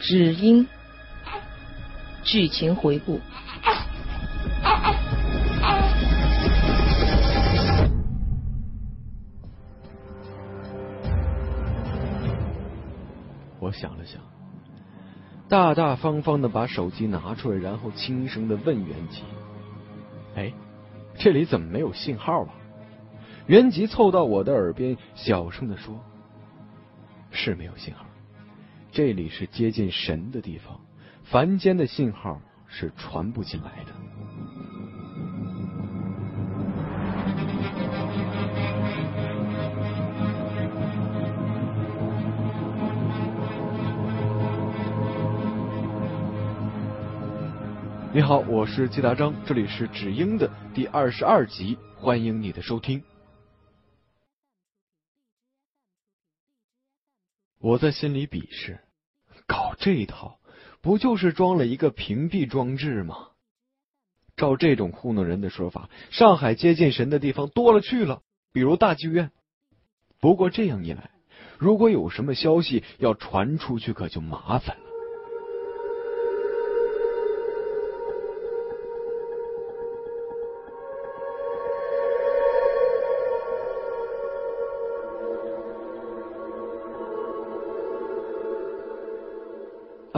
只因剧情回顾。我想了想，大大方方的把手机拿出来，然后轻声的问袁吉：“哎，这里怎么没有信号啊？”袁吉凑到我的耳边，小声的说：“是没有信号，这里是接近神的地方，凡间的信号是传不进来的。”你好，我是季达章，这里是只英的第二十二集，欢迎你的收听。我在心里鄙视，搞这一套不就是装了一个屏蔽装置吗？照这种糊弄人的说法，上海接近神的地方多了去了，比如大剧院。不过这样一来，如果有什么消息要传出去，可就麻烦了。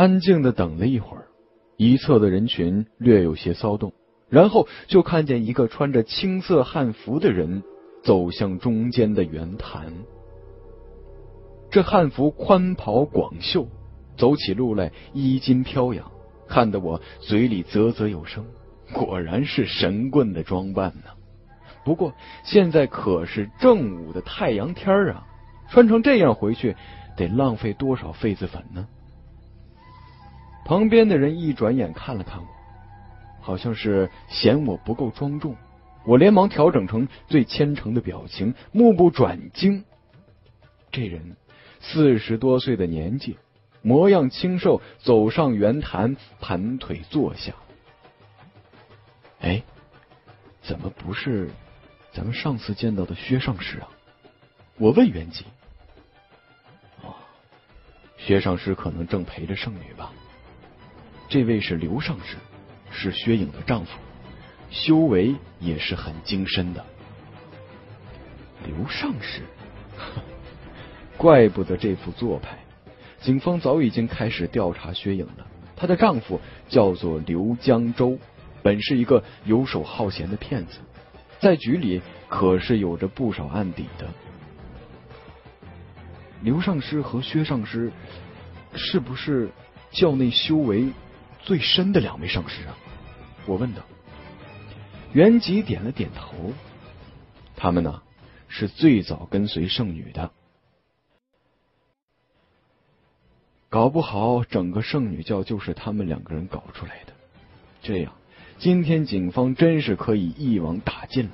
安静的等了一会儿，一侧的人群略有些骚动，然后就看见一个穿着青色汉服的人走向中间的圆坛。这汉服宽袍广袖，走起路来衣襟飘扬，看得我嘴里啧啧有声。果然是神棍的装扮呢。不过现在可是正午的太阳天啊，穿成这样回去，得浪费多少痱子粉呢？旁边的人一转眼看了看我，好像是嫌我不够庄重。我连忙调整成最虔诚的表情，目不转睛。这人四十多岁的年纪，模样清瘦，走上圆坛，盘腿坐下。哎，怎么不是咱们上次见到的薛上师啊？我问袁吉。哦，薛上师可能正陪着圣女吧。这位是刘上师，是薛颖的丈夫，修为也是很精深的。刘上师，怪不得这副做派。警方早已经开始调查薛颖了。她的丈夫叫做刘江洲，本是一个游手好闲的骗子，在局里可是有着不少案底的。刘上师和薛上师是不是教内修为？最深的两位上师啊，我问道。袁吉点了点头。他们呢，是最早跟随圣女的。搞不好整个圣女教就是他们两个人搞出来的。这样，今天警方真是可以一网打尽了。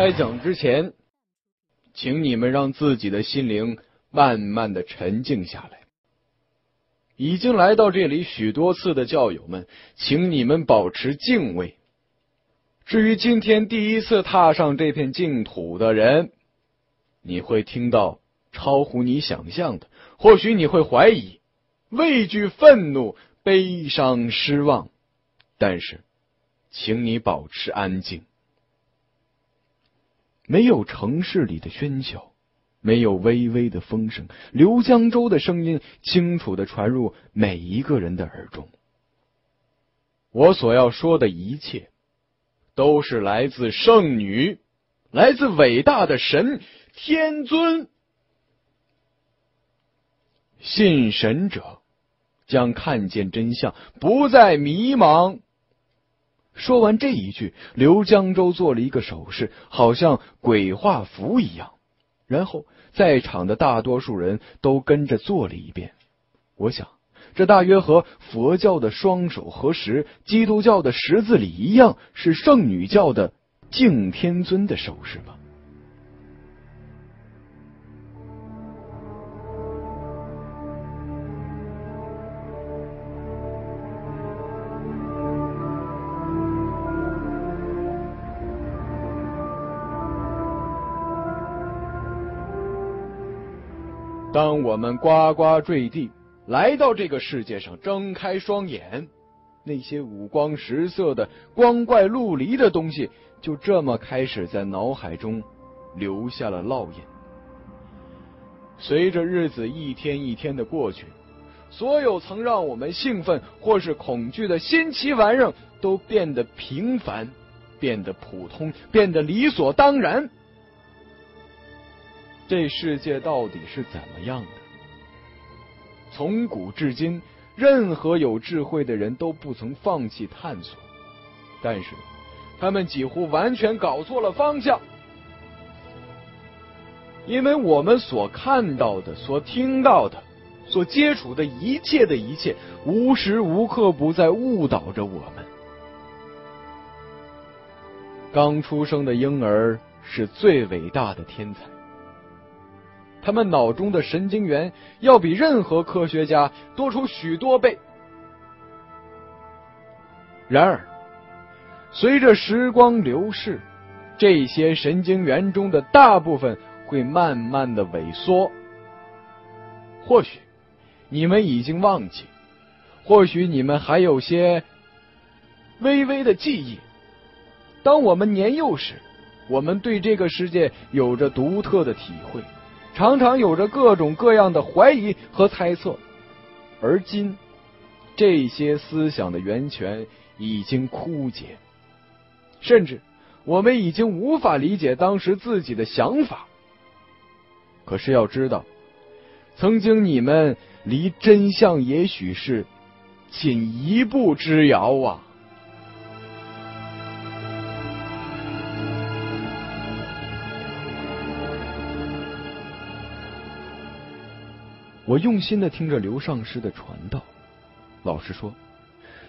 开讲之前，请你们让自己的心灵慢慢的沉静下来。已经来到这里许多次的教友们，请你们保持敬畏。至于今天第一次踏上这片净土的人，你会听到超乎你想象的，或许你会怀疑、畏惧、愤怒、悲伤、失望，但是，请你保持安静。没有城市里的喧嚣，没有微微的风声，刘江州的声音清楚的传入每一个人的耳中。我所要说的一切，都是来自圣女，来自伟大的神天尊。信神者将看见真相，不再迷茫。说完这一句，刘江州做了一个手势，好像鬼画符一样，然后在场的大多数人都跟着做了一遍。我想，这大约和佛教的双手合十、基督教的十字礼一样，是圣女教的敬天尊的手势吧。当我们呱呱坠地，来到这个世界上，睁开双眼，那些五光十色的、光怪陆离的东西，就这么开始在脑海中留下了烙印。随着日子一天一天的过去，所有曾让我们兴奋或是恐惧的新奇玩意儿，都变得平凡，变得普通，变得理所当然。这世界到底是怎么样的？从古至今，任何有智慧的人都不曾放弃探索，但是他们几乎完全搞错了方向，因为我们所看到的、所听到的、所接触的一切的一切，无时无刻不在误导着我们。刚出生的婴儿是最伟大的天才。他们脑中的神经元要比任何科学家多出许多倍。然而，随着时光流逝，这些神经元中的大部分会慢慢的萎缩。或许你们已经忘记，或许你们还有些微微的记忆。当我们年幼时，我们对这个世界有着独特的体会。常常有着各种各样的怀疑和猜测，而今这些思想的源泉已经枯竭，甚至我们已经无法理解当时自己的想法。可是要知道，曾经你们离真相也许是仅一步之遥啊！我用心的听着刘上师的传道，老实说，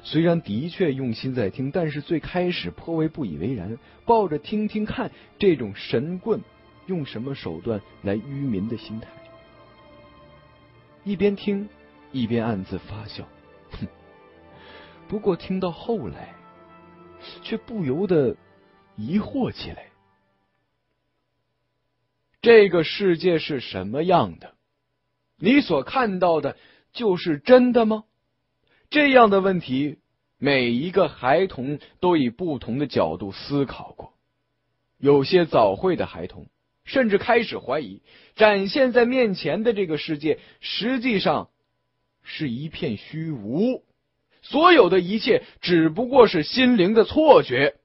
虽然的确用心在听，但是最开始颇为不以为然，抱着听听看这种神棍用什么手段来愚民的心态，一边听一边暗自发笑。哼，不过听到后来，却不由得疑惑起来：这个世界是什么样的？你所看到的就是真的吗？这样的问题，每一个孩童都以不同的角度思考过。有些早慧的孩童甚至开始怀疑，展现在面前的这个世界实际上是一片虚无，所有的一切只不过是心灵的错觉。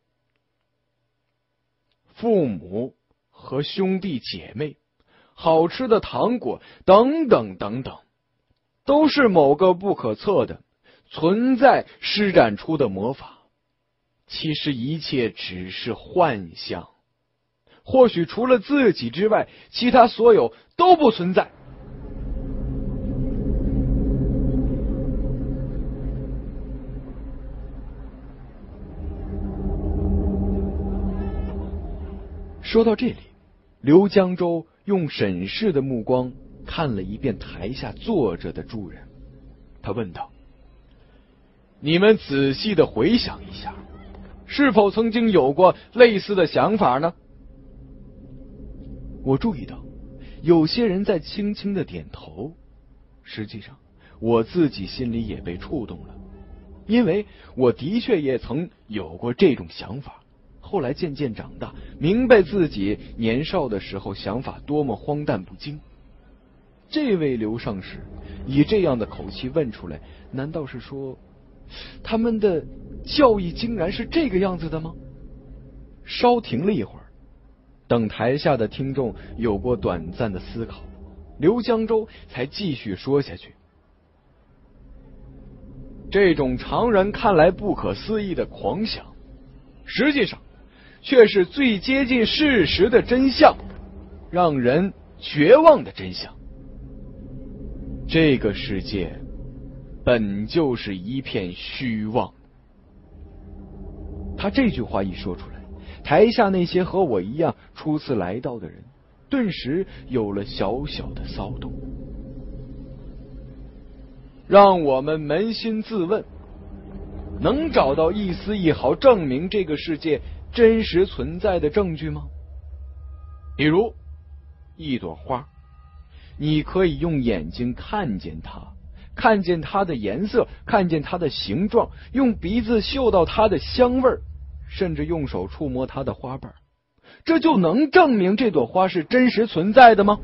父母和兄弟姐妹。好吃的糖果等等等等，都是某个不可测的存在施展出的魔法。其实一切只是幻象，或许除了自己之外，其他所有都不存在。说到这里，刘江州。用审视的目光看了一遍台下坐着的诸人，他问道：“你们仔细的回想一下，是否曾经有过类似的想法呢？”我注意到有些人在轻轻的点头。实际上，我自己心里也被触动了，因为我的确也曾有过这种想法。后来渐渐长大，明白自己年少的时候想法多么荒诞不经。这位刘上士以这样的口气问出来，难道是说他们的教义竟然是这个样子的吗？稍停了一会儿，等台下的听众有过短暂的思考，刘江州才继续说下去：这种常人看来不可思议的狂想，实际上。却是最接近事实的真相，让人绝望的真相。这个世界本就是一片虚妄。他这句话一说出来，台下那些和我一样初次来到的人，顿时有了小小的骚动。让我们扪心自问：能找到一丝一毫证明这个世界？真实存在的证据吗？比如一朵花，你可以用眼睛看见它，看见它的颜色，看见它的形状，用鼻子嗅到它的香味儿，甚至用手触摸它的花瓣，这就能证明这朵花是真实存在的吗？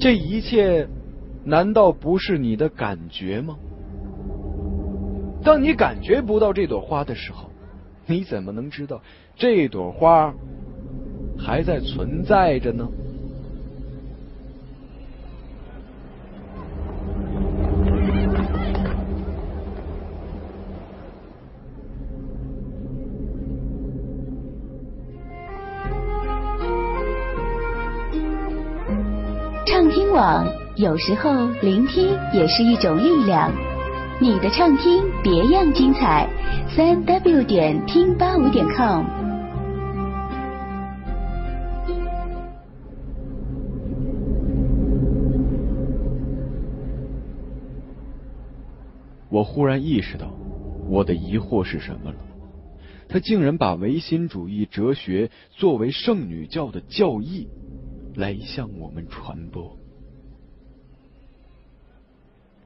这一切难道不是你的感觉吗？当你感觉不到这朵花的时候，你怎么能知道这朵花还在存在着呢？畅听网，有时候聆听也是一种力量。你的畅听别样精彩，三 w 点听八五点 com。我忽然意识到，我的疑惑是什么了。他竟然把唯心主义哲学作为圣女教的教义来向我们传播。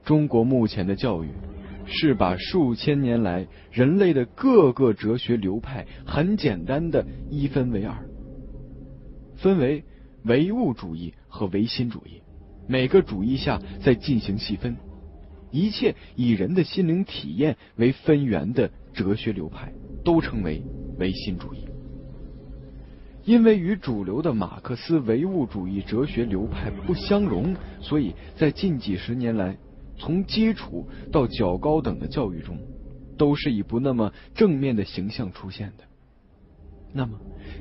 中国目前的教育是把数千年来人类的各个哲学流派很简单的一分为二，分为唯物主义和唯心主义，每个主义下再进行细分，一切以人的心灵体验为分源的哲学流派都称为唯心主义。因为与主流的马克思唯物主义哲学流派不相容，所以在近几十年来。从基础到较高等的教育中，都是以不那么正面的形象出现的。那么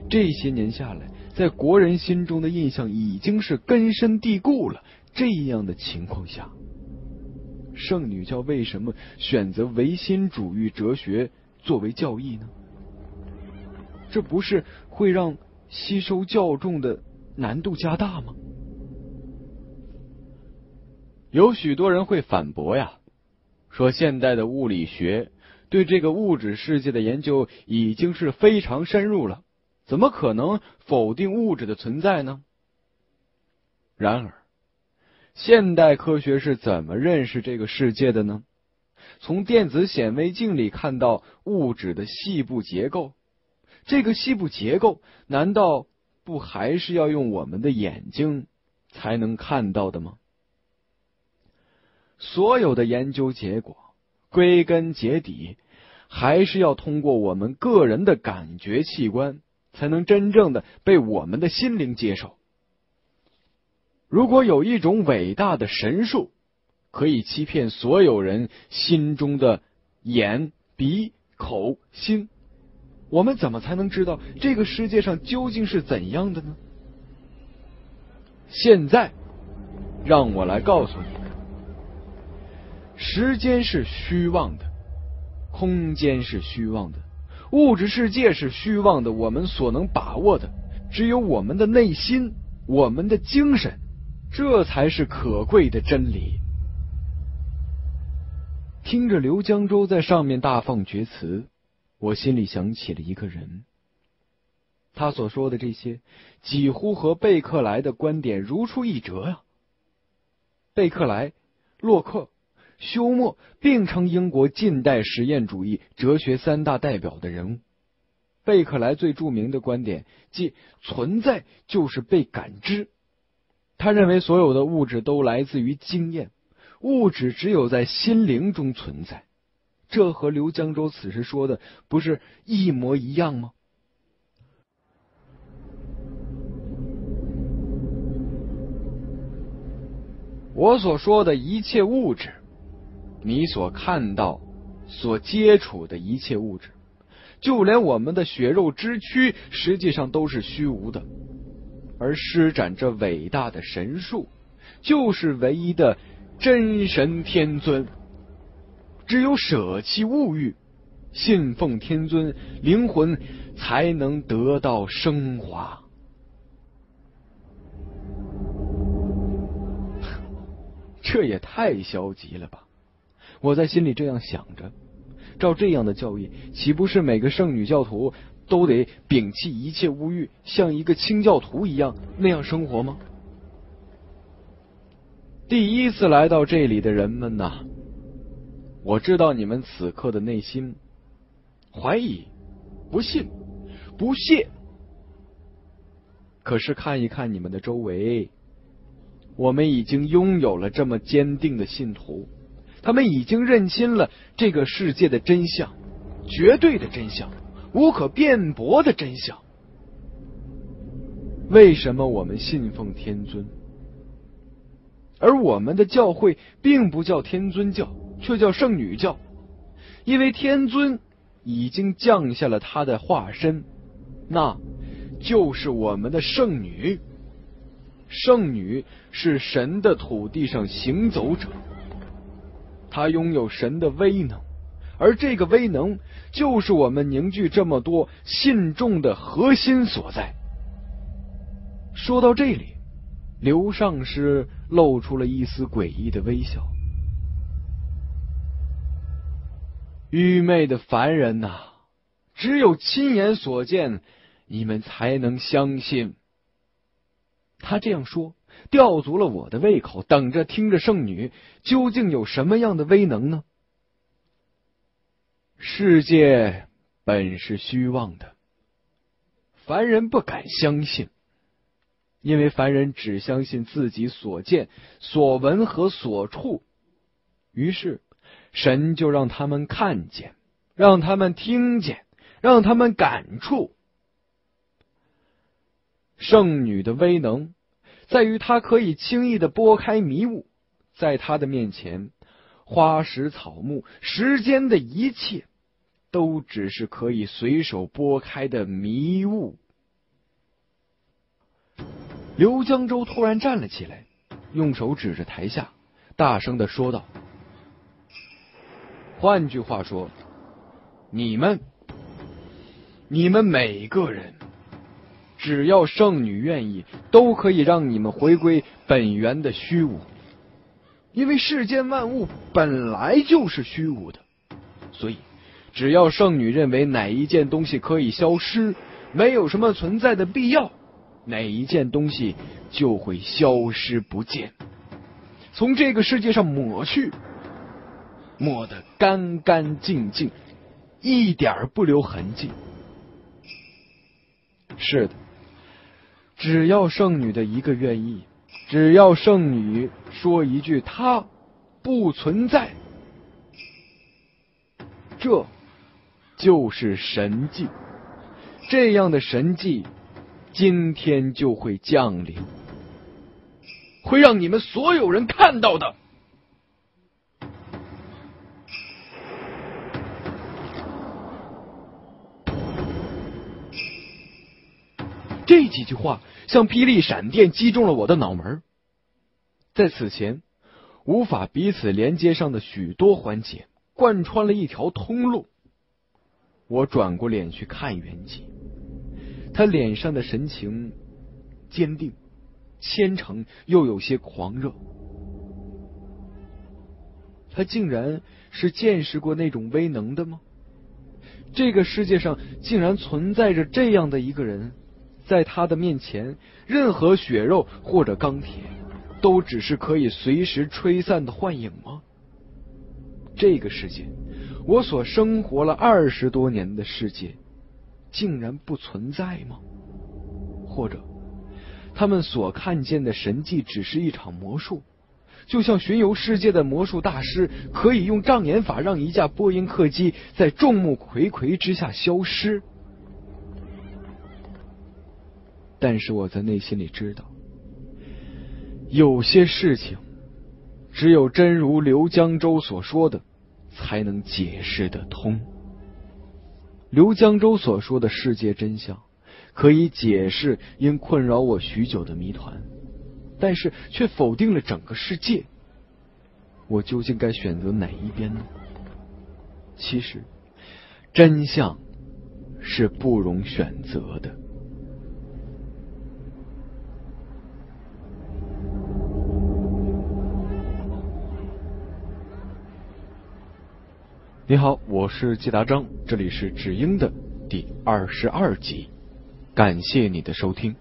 这些年下来，在国人心中的印象已经是根深蒂固了。这样的情况下，圣女教为什么选择唯心主义哲学作为教义呢？这不是会让吸收教众的难度加大吗？有许多人会反驳呀，说现代的物理学对这个物质世界的研究已经是非常深入了，怎么可能否定物质的存在呢？然而，现代科学是怎么认识这个世界的呢？从电子显微镜里看到物质的细部结构，这个细部结构难道不还是要用我们的眼睛才能看到的吗？所有的研究结果，归根结底，还是要通过我们个人的感觉器官，才能真正的被我们的心灵接受。如果有一种伟大的神术，可以欺骗所有人心中的眼、鼻、口、心，我们怎么才能知道这个世界上究竟是怎样的呢？现在，让我来告诉你。时间是虚妄的，空间是虚妄的，物质世界是虚妄的。我们所能把握的，只有我们的内心，我们的精神，这才是可贵的真理。听着刘江州在上面大放厥词，我心里想起了一个人。他所说的这些，几乎和贝克莱的观点如出一辙呀。贝克莱、洛克。休谟并称英国近代实验主义哲学三大代表的人物。贝克莱最著名的观点即存在就是被感知。他认为所有的物质都来自于经验，物质只有在心灵中存在。这和刘江州此时说的不是一模一样吗？我所说的一切物质。你所看到、所接触的一切物质，就连我们的血肉之躯，实际上都是虚无的。而施展这伟大的神术，就是唯一的真神天尊。只有舍弃物欲，信奉天尊，灵魂才能得到升华。这也太消极了吧！我在心里这样想着，照这样的教义，岂不是每个圣女教徒都得摒弃一切物欲，像一个清教徒一样那样生活吗？第一次来到这里的人们呐，我知道你们此刻的内心怀疑、不信、不屑。可是看一看你们的周围，我们已经拥有了这么坚定的信徒，他们已经认清了这个世界的真相，绝对的真相，无可辩驳的真相。为什么我们信奉天尊，而我们的教会并不叫天尊教，却叫圣女教？因为天尊已经降下了他的化身，那。就是我们的圣女，圣女是神的土地上行走者，他拥有神的威能，而这个威能就是我们凝聚这么多信众的核心所在。说到这里，刘上师露出了一丝诡异的微笑。愚昧的凡人呐，只有亲眼所见。你们才能相信。他这样说，吊足了我的胃口，等着听着圣女究竟有什么样的威能呢？世界本是虚妄的，凡人不敢相信，因为凡人只相信自己所见、所闻和所触。于是，神就让他们看见，让他们听见，让他们感触。圣女的威能在于他可以轻易的拨开迷雾，在他的面前，花石草木、时间的一切，都只是可以随手拨开的迷雾。刘江州突然站了起来，用手指着台下，大声的说道：“换句话说，你们，你们每个人。”只要圣女愿意，都可以让你们回归本源的虚无。因为世间万物本来就是虚无的，所以只要圣女认为哪一件东西可以消失，没有什么存在的必要，哪一件东西就会消失不见，从这个世界上抹去，抹得干干净净，一点不留痕迹。是的。只要圣女的一个愿意，只要圣女说一句“她不存在”，这就是神迹。这样的神迹，今天就会降临，会让你们所有人看到的。这几句话像霹雳闪电击中了我的脑门。在此前无法彼此连接上的许多环节，贯穿了一条通路。我转过脸去看袁吉，他脸上的神情坚定、虔诚，又有些狂热。他竟然是见识过那种威能的吗？这个世界上竟然存在着这样的一个人？在他的面前，任何血肉或者钢铁，都只是可以随时吹散的幻影吗？这个世界，我所生活了二十多年的世界，竟然不存在吗？或者，他们所看见的神迹只是一场魔术？就像巡游世界的魔术大师，可以用障眼法让一架波音客机在众目睽睽之下消失？但是我在内心里知道，有些事情只有真如刘江州所说的，才能解释得通。刘江州所说的世界真相，可以解释因困扰我许久的谜团，但是却否定了整个世界。我究竟该选择哪一边呢？其实，真相是不容选择的。你好，我是季达章，这里是《只英》的第二十二集，感谢你的收听。